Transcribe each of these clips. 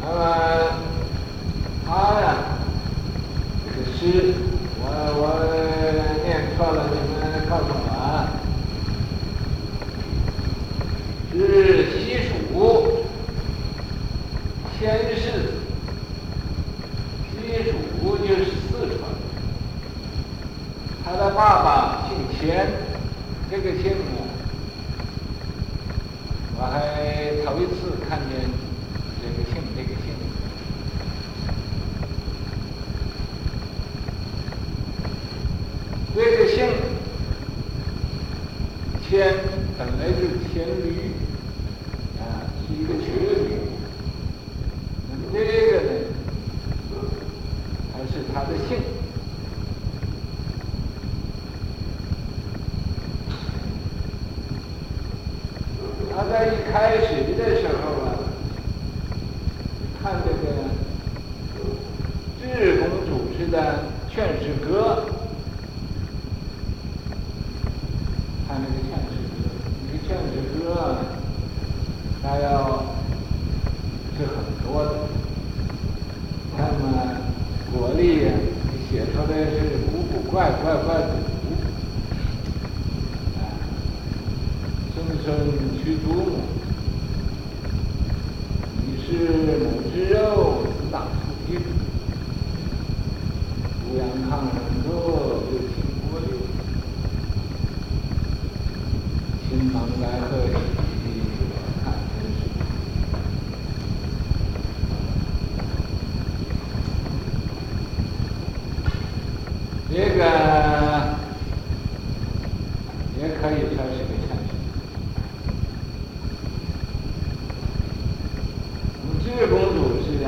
那么他呀，这个诗，我我念错了，你们告诉我啊。是西蜀千世，西蜀就是四川。他的爸爸姓钱，这个姓呢，我还头一次看见这个姓这个姓。这个姓钱本来就是黔驴。是一个瘸驴，那么这个呢，还是他的姓。他在一开始的时候啊，看这个智公主持的《劝世歌》，看那个《劝世歌》，那个《劝世歌》啊。他要是很多的，那么国力呀，你写出来是古古怪怪怪古，啊，声声俱瞩目，你是母之肉，子当出京，欧阳抗生科，又听国流，可以来贺。这个也可以说是个劝世。智公主是啊，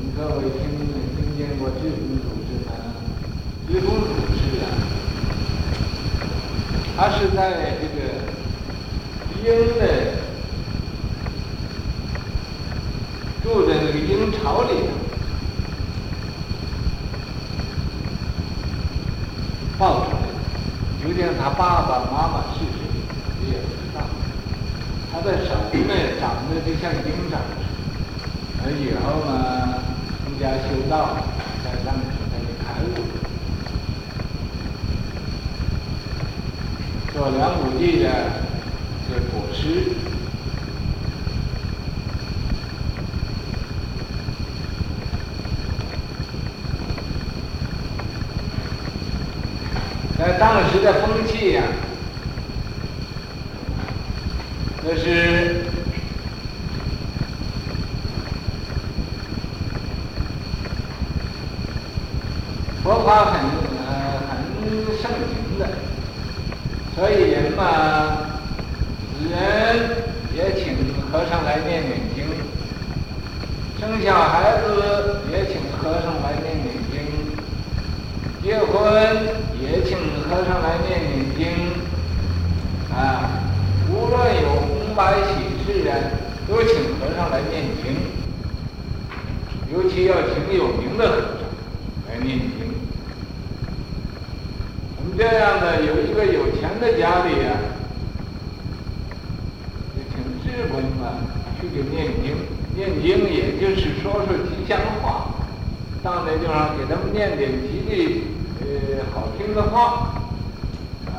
你各位听听见过智公主是吗？智公主是啊，她是在这个殷的住在那个殷朝里头。抱出来的，究竟他爸爸妈妈是谁，你也不知道。他的手呢，长得就像鹰掌似的。而以后呢，出到在咱们今天的开路做两亩地的这果实在当时的风气呀这是佛法很呃很盛行的，所以人嘛，死人也请和尚来念念经，生小孩子也请和尚来念念经，结婚。也请和尚来念念经，啊，无论有红白喜事啊，都请和尚来念经。尤其要请有名的和尚来念经。我们这样的有一个有钱的家里啊，就请志工啊去给念经，念经也就是说说吉祥话，到那地方给他们念点吉利。呃，好听的话，啊，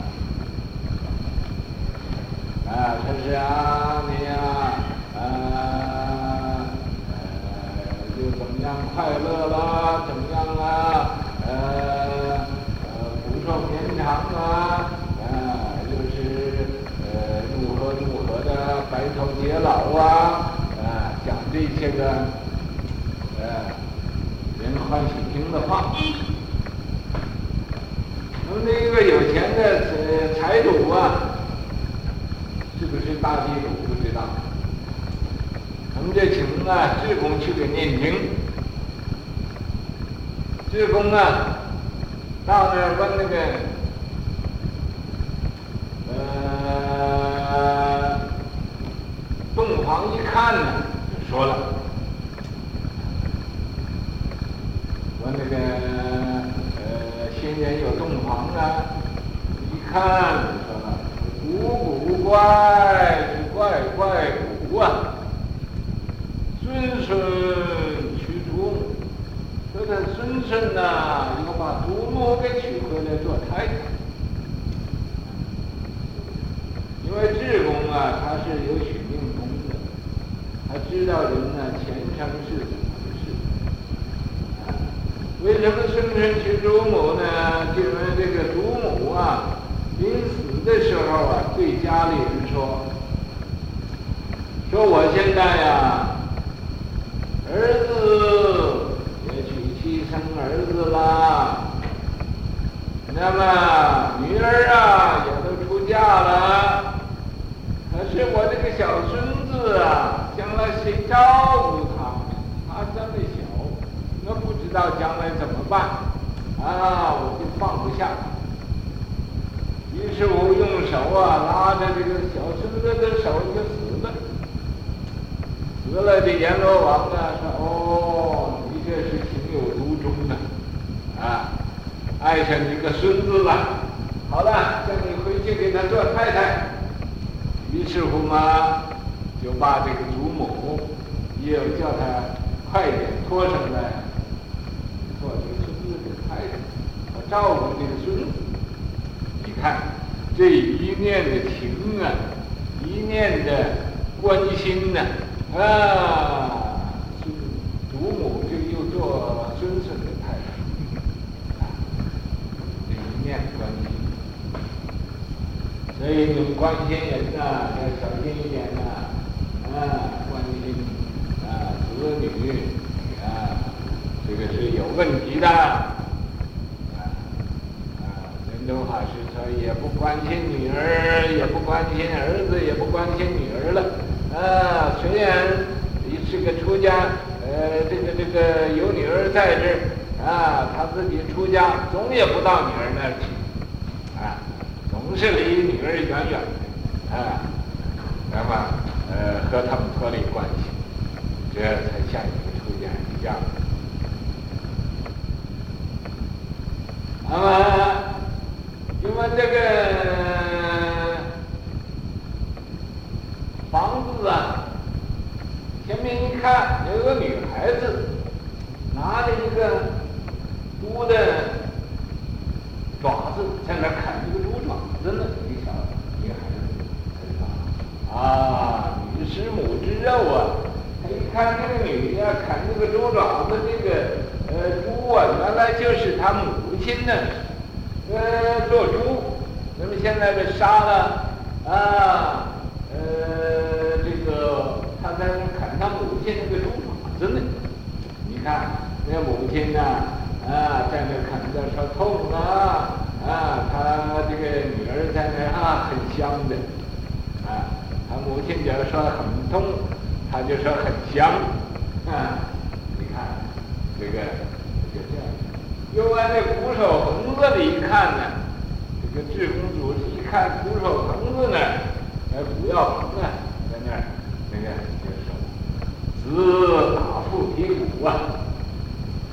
啊，说是啊，你呀、快乐啦，怎么样啊，呃，呃，福寿绵长啊，啊，就是呃，如何如何的白头偕老啊，啊，讲这些个，呃，人欢喜听的话。我们那个有钱的财主啊，是不是大地主不知道？我们就请啊志工去给念经。志工啊，到那儿问那个，呃，洞房一看呢，就说了，问那个。呃，新年有洞房啊！一看说了，古古怪怪怪古啊，孙孙孙呐，要把祖母给娶回来做太太。因为智公啊，他是有许命功的，他知道人呢前生是怎么回事。为什么孙孙娶祖母呢？因为这个祖母啊，临死的时候啊，对家里人说：“说我现在呀，子也娶妻生啊，那么女儿啊也都出嫁了。”可是我这个小孙子啊，将来谁照顾他？他这么小，我不知道将来怎么办啊！我就放不下。于是我用手啊拉着这个小孙子的手就死了。死了的阎罗王啊说：“哦，你这是情有独钟的啊，爱上你个孙子了。好了，叫你回去给他做太太。”于是乎嘛，就把这个祖母，也叫他快点托生来做这个孙子的太太，我照顾这个孙子。你看这一念的情啊，一念的关心呐，啊，祖母就又做孙孙的太太，啊，这一念的关心。所以你们关心人呐，要小心一点呐，啊，关心啊子女啊，这个是有问题的，啊啊，人都好是说也不关心女儿，也不关心儿子，也不关心女儿了，啊，虽然你是个出家，呃，这个这个有女儿在这，啊，他自己出家，总也不到女儿那儿去。是离女儿远远的，啊，那么呃和他们脱离关系，这才像一个出家一样。那么因为这个房子啊，前面一看有个女孩子拿着一个猪的爪子在那砍这个猪爪。真的，一个小女孩子，他说：“啊，女师母之肉啊！”他一看那个女的砍那个猪爪子，这个呃猪啊，原来就是他母亲呢，呃做猪。那么现在被杀了啊，呃这个他在那砍他母亲那个猪爪子呢。你看那母亲呢，啊在那砍的说痛啊。啊，他这个女儿在那啊，很香的，母亲假如说很痛，他就说很香，啊，你看这个就这样。又往那鼓手棚子里一看呢，这个智公主一看鼓手棚子呢，那鼓要棚啊，在那儿，那个就说，子打父提鼓啊，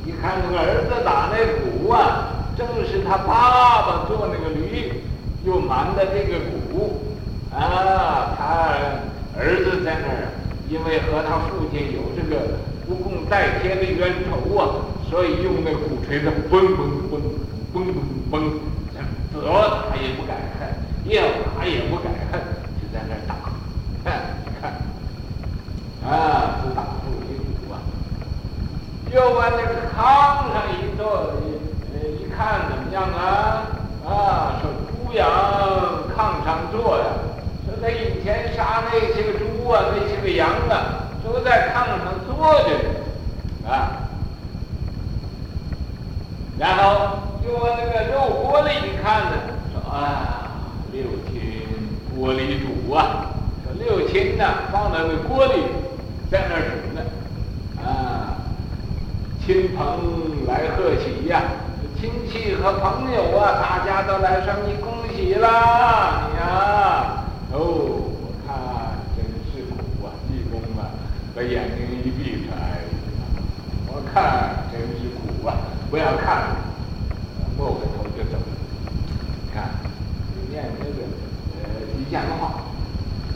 一看那个儿子打那鼓啊。正是他爸爸做那个驴，又瞒的这个鼓，啊，他儿子在那儿，因为和他父亲有这个不共戴天的冤仇啊，所以用那鼓槌子嘣嘣嘣嘣嘣嘣，怎么打也不敢恨，要打也不敢恨，就在那儿打，看，你看，啊，自打父提鼓啊，又往那个炕上一坐。一看怎么样啊？啊，说猪羊炕上坐呀。他以前杀那些个猪啊，那些个羊啊，都在炕上坐着啊。然后就往那个肉锅里一看呢，说啊，六亲锅里煮啊。说六亲呐，放在那锅里，在那煮呢。啊，亲朋来贺喜呀。亲戚和朋友啊，大家都来说你恭喜啦！你呀，我看真是苦啊！济公啊，把眼睛一闭上，哎，我看真是苦啊！不要看了，摸个头就走了。你看，你念这个呃吉祥话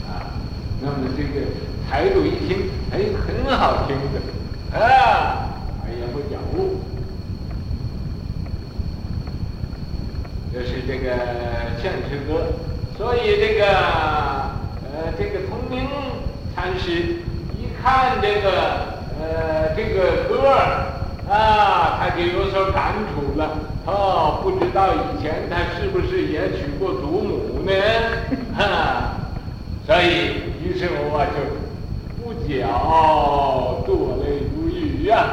啊，那么这个财主一听，哎，很好听的啊，哎呀，不讲误。就是这个劝世歌。所以这个呃，这个通明禅师一看这个呃这个歌儿啊，他就有所感触了。哦，不知道以前他是不是也娶过祖母呢？哈、所以于是乎啊，就不觉堕泪如雨呀，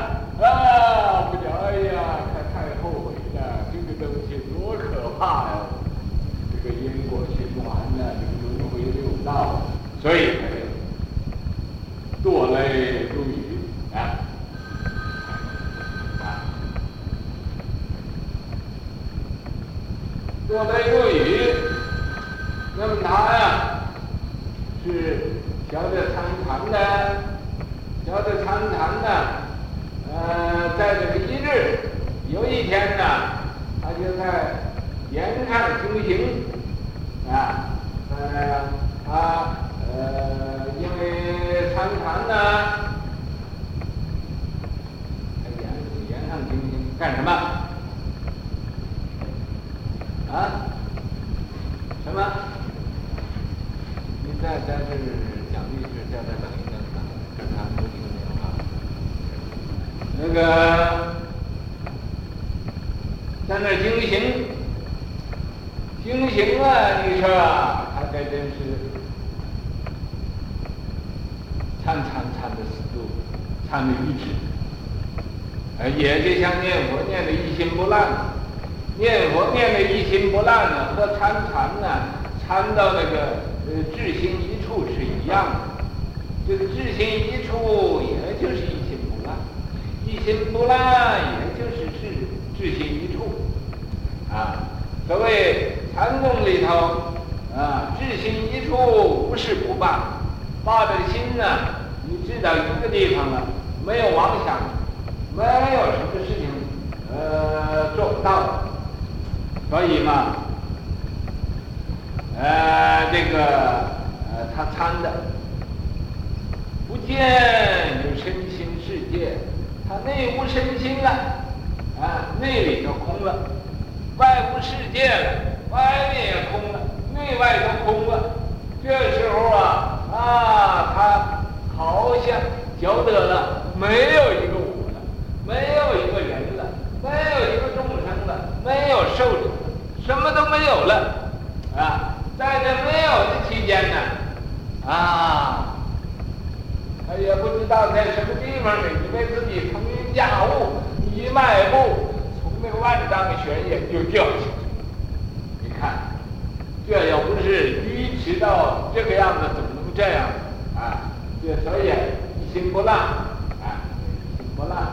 啊，不觉哎呀，他太后悔了，这个东西多可怕呀、这个因果循环呢，这个轮回六道，所以他就堕泪如雨啊。堕泪如雨，那么他呀是晓得参禅的，晓得参禅的，呃，在这个一日，有一天呢，他就在岩上修行，啊，呃，他呃，因为参禅呢，在岩岩上修行干什么？啊？什么？你在在这讲历史，在这等一等，等他不听电话。那个在那修行，修行啊！你说他这真是参参参的死度，参的愚痴，呃，也就像念佛念的一心不乱。念佛念的一心不乱呢，和参禅呢，参到那个呃至心一处是一样的。这个至心一处，也就是一心不乱，一心不乱，也就是至至心一处。啊，所谓禅宗里头啊，至心一处无事不办，把这个心呢，你知道一个地方了，没有妄想，没有什么事情呃做不到的。所以嘛，呃，这个呃，他参的不见有身心世界，他内无身心了，啊，内里头空了，外无世界了，外面也空了，内外都空了。这时候啊，啊，他好像觉得了，没有一个我了，没有一个人了，没有一个众生了，没有寿者。什么都没有了，啊，在这没有的期间呢，啊，他也不知道在什么地方呢，以为自己腾云驾雾，一迈步万丈悬崖就掉下去。你看，这要不是愚痴到这个样子，怎么能这样啊？这所以一心不乱，啊，一心不乱。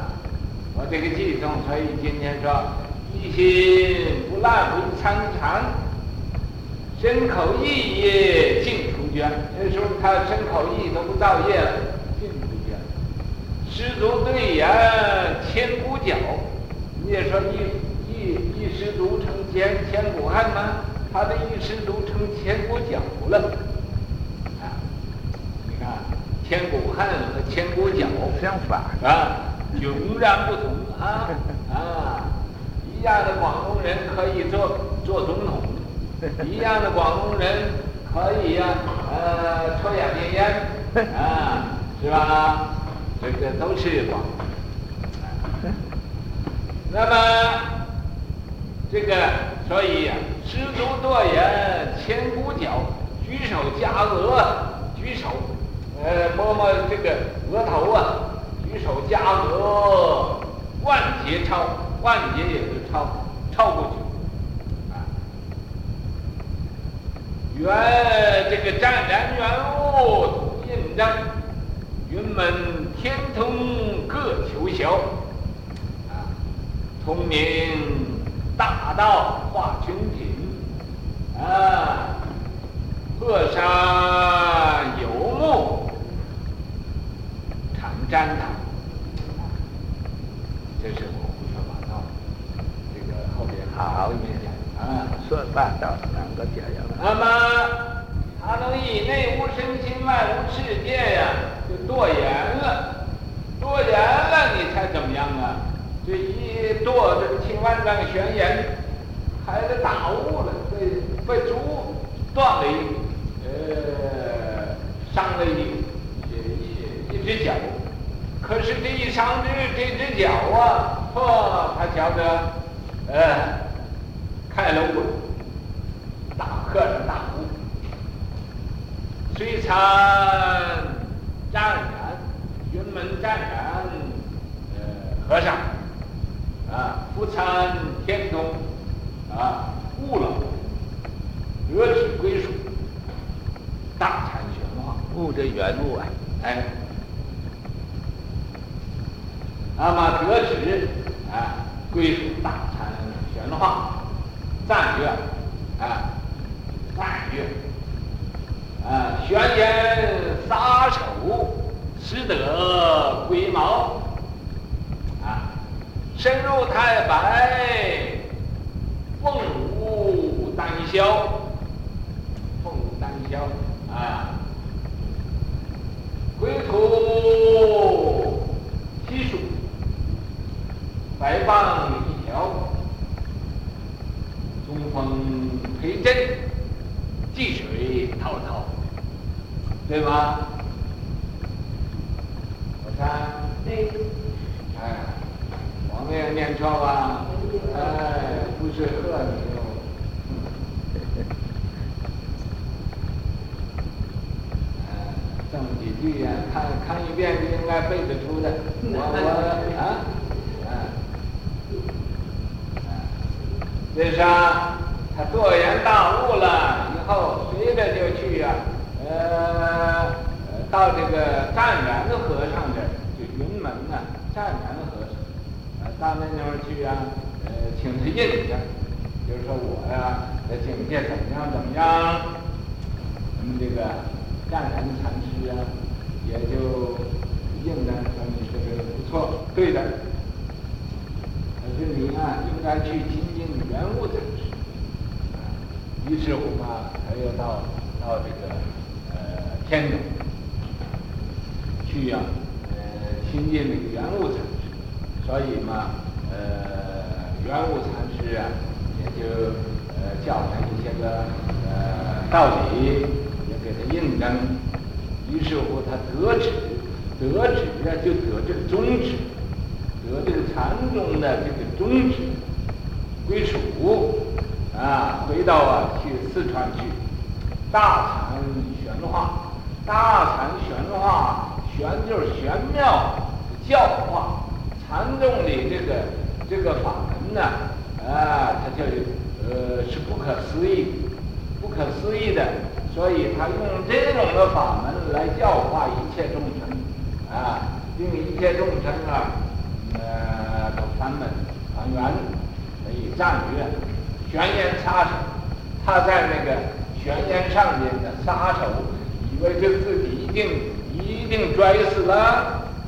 我这个偈颂，所以今天说。一心不乱为参禅，身口意业尽除捐。那时候他身口意都不造业了，尽除捐。十足对言千古皎，你也说你一一失足成千千古恨吗？他的一失足成千古脚了。啊，你看千古恨和千古脚相反啊，迥然不同啊啊。一样的广东人可以做做总统，一样的广东人可以呀、啊，呃，抽两根烟，啊，是吧？这个都是广东。那么这个，所以呀，十足多言，千古角，举手加额，举手，呃，摸摸这个额头啊，举手加额，万劫超。万劫也就超超过去，啊！缘这个湛然缘物印章，云门天通各求晓，啊！通明大道化群品，啊！鹤山有木常瞻堂，这是。好一点啊，说半道两个点样的。那么他能以内无身心，外无世界呀，就堕言了。堕言了，你猜怎么样啊？这一堕这个千万丈悬崖，开了大悟了，被被猪断了一呃伤了一一一只脚，可是这一伤这这只脚啊，嚯，他觉得呃开了悟，大喝了大悟，虽参湛然，云门湛然呃和尚啊，不参天童。啊，悟了，得指归属，大禅玄化，悟这原悟啊，哎，那么得指啊，归属大禅玄化，赞曰啊，赞曰啊，玄言撒手，失德归毛，深入太白。凤舞丹霄，凤舞丹霄啊！归途西蜀，白棒一条，中锋陪阵，济水滔滔，对吗？我看，哎，我没有念错吧？哎。不是喝你哦，这么几句呀，看看一遍就应该背得出的。我我啊，啊，这是啊，他堕言大悟了以后，随着就去呀，呃，到这个湛然的和尚这儿，就云门呐，湛然的和尚，啊，到那地方去呀。请他印证，就是说我呀，的境界怎么样怎么样？我们这个湛然禅师啊，也就印证说你这个不错，对的。可是你啊，应该去亲近原物禅师。于是乎嘛，他又到到这个呃天津去呀，呃亲近那个圆悟禅师，所以嘛，呃。圆悟禅师啊，也就呃教他一些个呃道理，也给他印证。于是乎，他得指，得指啊，就得这个宗旨，得这个禅宗的这个宗旨，归属啊，回到啊去四川去，大禅玄化，大禅玄化，玄就是玄妙教化，禅宗里这个这个法。那啊，他就呃是不可思议，不可思议的，所以他用这种的法门来教化一切众生，啊，令一切众生啊，呃，都返本还原，所以赞曰：玄言撒手，他在那个玄言上面的杀手，以为就自己一定一定摔死了，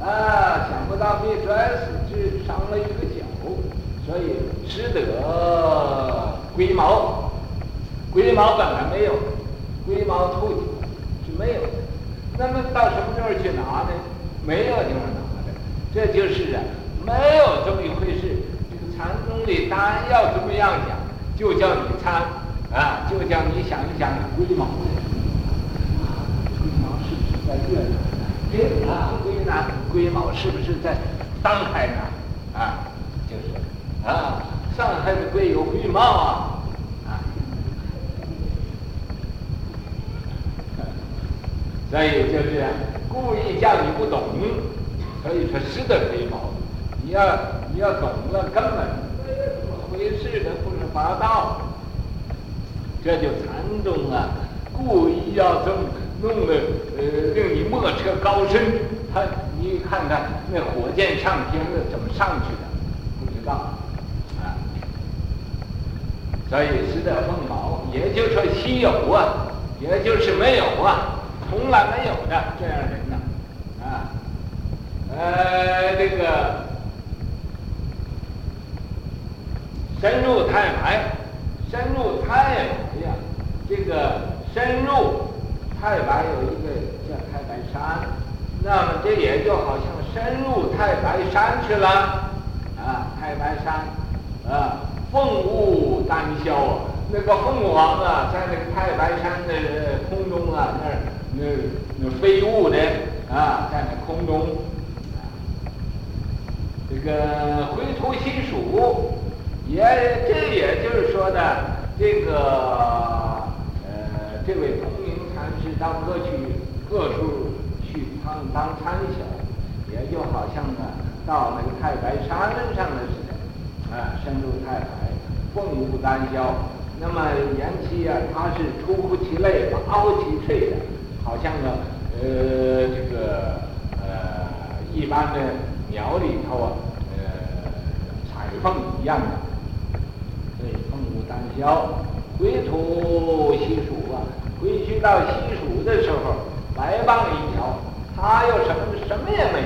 啊，想不到没摔死，只伤了一个脚。所以失德龟毛，龟毛本来没有，龟毛兔子是没有的。那么到什么地方去拿呢？没有地方拿的，这就是啊，没有这么一回事。这个禅宗里单要这么样讲，就叫你参啊，就叫你想一想龟毛。龟毛是不是在越南？对啊，龟南龟毛是不是在上海呢？啊？就是啊，上海的龟有龟毛！啊，所以就是故意叫你不懂，所以说失德龟毛。你要你要懂了，根本怎么回事的不是八道。这就禅宗啊，故意要这么弄得呃令你莫测高深。他你看看那火箭上天了，怎么上去的？不知道啊。所以失德凤毛，也就是说稀有啊，也就是没有啊，从来没有的。这样人呢，啊，呃，这个深入太白，深入太白呀，这个深入太白有一个叫太白山，那么这也就好像深入太白山去了，啊，太白山，啊。凤舞丹霄啊，那个凤凰啊，在那个太白山的空中啊，那儿那那飞舞的啊，在那空中。啊这个回头细数，也这也就是说的，这个呃，这位空明禅师到各去各处去当当参晓，也就好像呢，到那个太白山上的似的，啊，深入太白，凤舞丹霄。那么言其啊，他是出乎其类，拔乎其萃的，好像呢，呃，这个呃，一般的。鸟里头啊，呃，彩凤一样的，所以凤舞丹霄，归途西蜀啊，回去到西蜀的时候，白棒一条，他又什么什么也没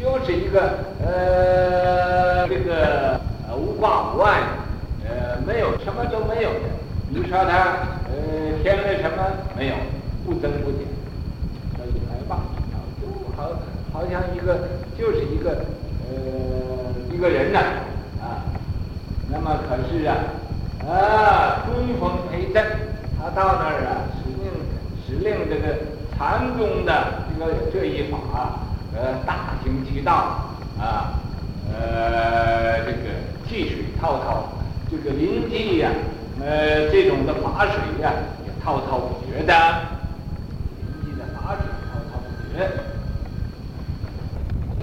有，就是一个呃，这个呃无挂无碍，呃，没有什么都没有的。你说他呃添了什么没有？不增不减，所以白棒一条，就好，像一个。就是一个呃一个人呐啊，那么可是啊啊春风陪衬，他到那儿啊，使令使令这个禅宗的这个这一法呃大行其道啊，呃这个济水滔滔，这个临济呀，呃这种的法水呀也滔滔不绝的，临济的法水滔滔不绝。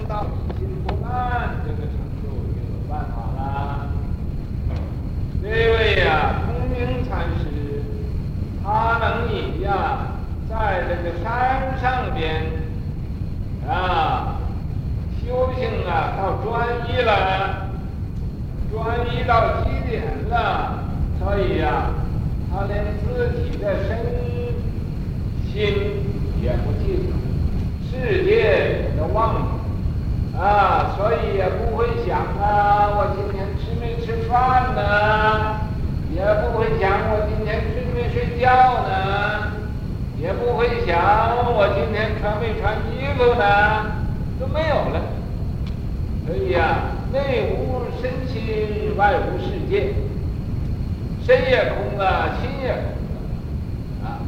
到心不安，这个程度就有办法了。这位呀，通明禅师，他能以呀，在这个山上边啊修行啊，到专一了，专一到极点了，所以呀，他连自己的身心也不记得，世界也都忘了。啊，所以也不会想啊，我今天吃没吃饭呢？也不会想我今天睡没睡觉呢？也不会想我今天穿没穿衣服呢？都没有了。所以啊，内无身心，外无世界，身也空了，心也空了，啊，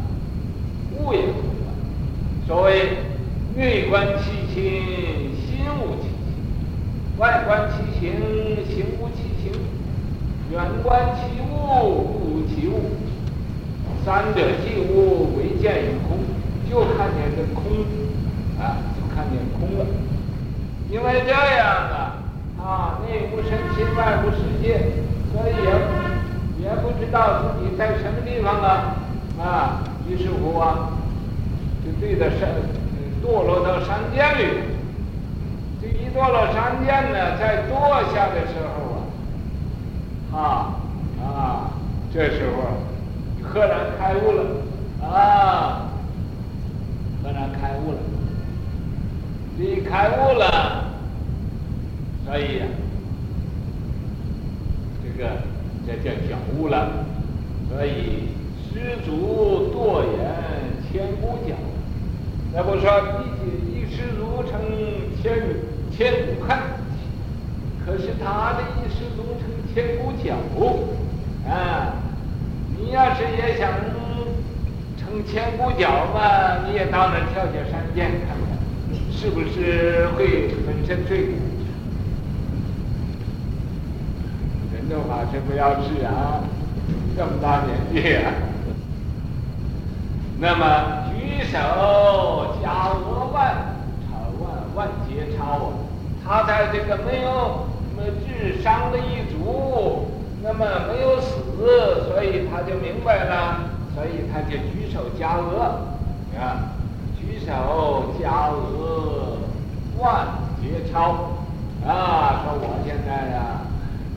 物也空了。所谓内观其心。心无其心外观其形，形无其形；远观其物，物无其物。三者既无，唯见于空，就看见这空，啊，就看见空了。因为这样的啊，内无身心，外无世界，所以也也不知道自己在什么地方啊，啊，于是乎啊，就对着山，堕落到山涧里。堕了山涧呢，在堕下的时候啊，啊啊，这时候赫然开悟了，啊，赫然开悟了，你开悟了，所以呀，这个这叫觉悟了，所以失足堕岩千古讲，那不说一一失足成千古。千古恨，可是他的一失足成千古脚啊！你要是也想成千古脚嘛，你也到那跳跳山涧看看，是不是会粉身碎骨？人的话是不要治啊，这么大年纪啊！那么举手加额万，超万万劫超啊！他在这个没有那么智商的一族，那么没有死，所以他就明白了，所以他就举手加额，啊，举手加额，万劫超，啊，说我现在呀，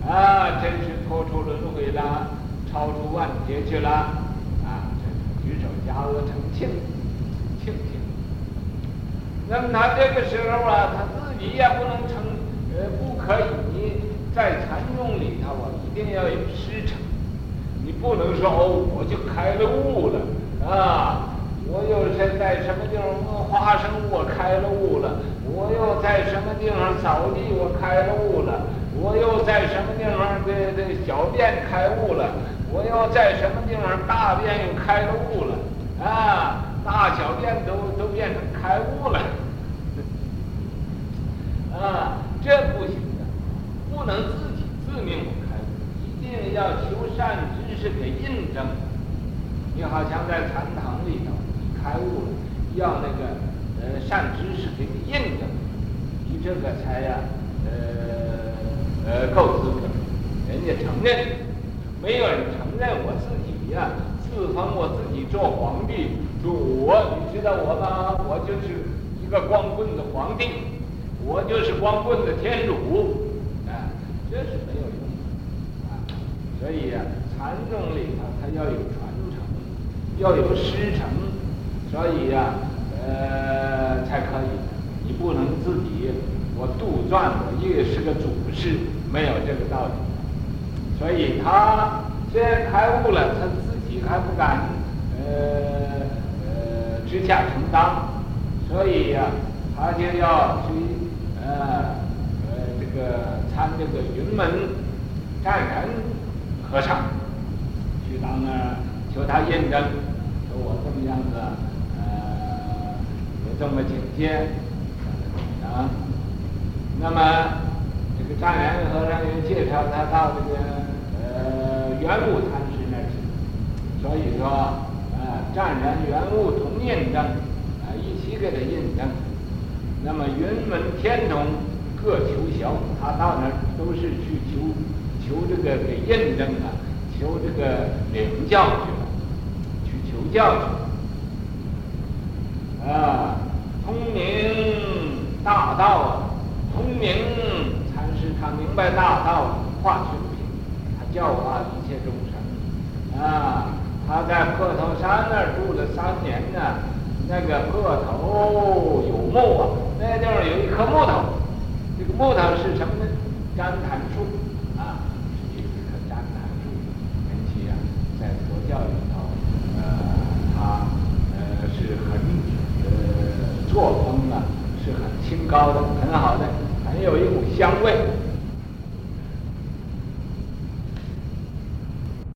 啊，真是脱出轮回了，超出万劫去了，啊，这举手加额成庆，庆庆。那么他这个时候啊，他。你也不能成，呃，不可以。你在禅宗里头啊，一定要有师承。你不能说哦，我就开了悟了啊！我又是在什么地方摸花生，我开了悟了；我又在什么地方扫地，我开了悟了。我又在什么地方这这小便开悟了，我又在什么地方大便又开了悟了，啊，大小便都都变成开悟了，啊，这不行的，不能自己自命开悟，一定要求善知识给印证。你好像在禅堂里头，你开悟了，要那个呃善知识给你印证，你这个才呀，呃呃够资格，人家承认，没有人承认我自己呀，自封我自己做皇帝，说我你知道我吗？我就是一个光棍的皇帝，我就是光棍的天主，啊，这是没有用的，啊，所以啊，禅宗里头它要有传承。要有师承，所以呀、啊，呃，才可以。你不能自己我杜撰，我也是个祖师，没有这个道理。所以他虽然开悟了，他自己还不敢，呃呃，直下承担。所以呀、他就要去，呃呃，这个参这个云门湛然和尚去当那。求他印证，说我这么样子，呃，有这么境界，啊，那么这个湛然和尚又介绍他到这个呃圆悟禅师那儿去，所以说啊，湛然圆悟同印证，啊，一起给他印证。那么云门天童各求小，他到那儿都是去求求这个给印证啊，求这个领教去了。去求教去啊，通明大道啊，通明禅师他明白大道，化全品，他教化一切众生啊。他在破头山那儿住了三年呢，那个破头有木啊，那地方有一棵木头，这个木头是什么呢？旃檀树啊，是一棵旃檀树，而且啊，在佛教里头，呃，它呃是很呃。作风啊，是很清高的，很好的，很有一股香味。